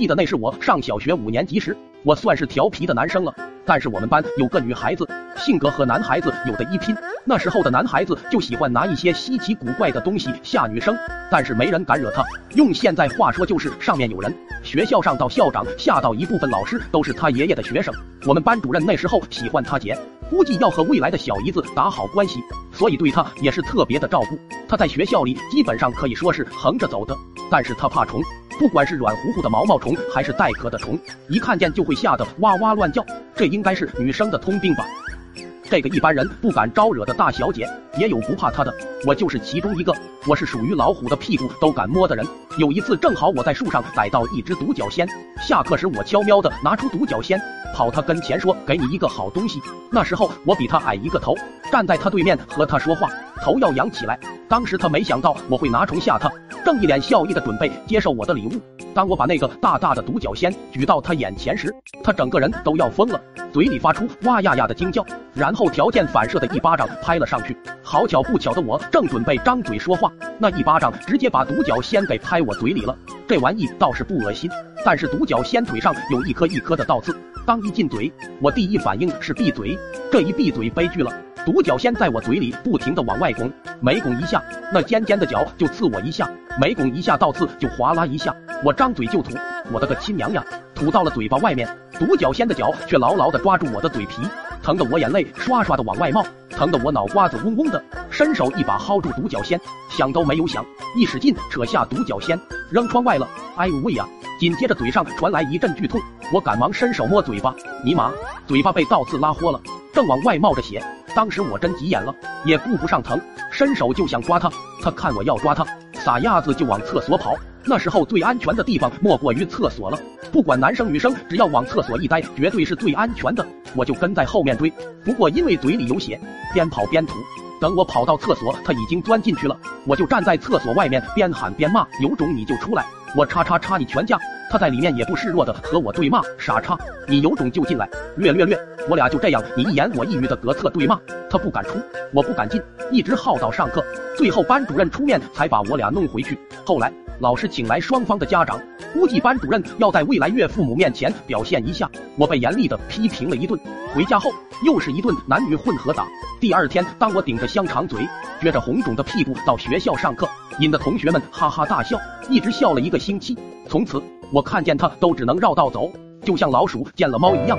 记得那是我上小学五年级时，我算是调皮的男生了。但是我们班有个女孩子，性格和男孩子有的一拼。那时候的男孩子就喜欢拿一些稀奇古怪的东西吓女生，但是没人敢惹他。用现在话说就是上面有人。学校上到校长，下到一部分老师都是他爷爷的学生。我们班主任那时候喜欢他姐，估计要和未来的小姨子打好关系，所以对他也是特别的照顾。他在学校里基本上可以说是横着走的，但是他怕虫。不管是软乎乎的毛毛虫，还是带壳的虫，一看见就会吓得哇哇乱叫。这应该是女生的通病吧？这个一般人不敢招惹的大小姐，也有不怕她的。我就是其中一个。我是属于老虎的屁股都敢摸的人。有一次，正好我在树上逮到一只独角仙。下课时，我悄喵地拿出独角仙，跑他跟前说：“给你一个好东西。”那时候我比他矮一个头，站在他对面和他说话，头要仰起来。当时他没想到我会拿虫吓他。正一脸笑意的准备接受我的礼物，当我把那个大大的独角仙举到他眼前时，他整个人都要疯了，嘴里发出哇呀呀的惊叫，然后条件反射的一巴掌拍了上去。好巧不巧的，我正准备张嘴说话，那一巴掌直接把独角仙给拍我嘴里了。这玩意倒是不恶心，但是独角仙腿上有一颗一颗的倒刺，当一进嘴，我第一反应是闭嘴，这一闭嘴悲剧了。独角仙在我嘴里不停的往外拱，每拱一下，那尖尖的角就刺我一下；每拱一下，倒刺就哗啦一下。我张嘴就吐，我的个亲娘呀！吐到了嘴巴外面，独角仙的脚却牢牢的抓住我的嘴皮，疼得我眼泪刷刷的往外冒，疼得我脑瓜子嗡嗡的，伸手一把薅住独角仙，想都没有想，一使劲扯下独角仙，扔窗外了。哎呦喂呀！紧接着嘴上传来一阵剧痛，我赶忙伸手摸嘴巴，尼玛，嘴巴被倒刺拉豁了，正往外冒着血。当时我真急眼了，也顾不上疼，伸手就想抓他。他看我要抓他，撒丫子就往厕所跑。那时候最安全的地方莫过于厕所了，不管男生女生，只要往厕所一待，绝对是最安全的。我就跟在后面追，不过因为嘴里有血，边跑边吐。等我跑到厕所，他已经钻进去了，我就站在厕所外面边喊边骂：有种你就出来，我叉叉叉你全家！他在里面也不示弱的和我对骂：傻叉，你有种就进来！略略略。我俩就这样你一言我一语的隔厕对骂，他不敢出，我不敢进，一直耗到上课，最后班主任出面才把我俩弄回去。后来老师请来双方的家长，估计班主任要在未来岳父母面前表现一下，我被严厉的批评了一顿。回家后又是一顿男女混合打。第二天，当我顶着香肠嘴，撅着红肿的屁股到学校上课，引得同学们哈哈大笑，一直笑了一个星期。从此我看见他都只能绕道走，就像老鼠见了猫一样。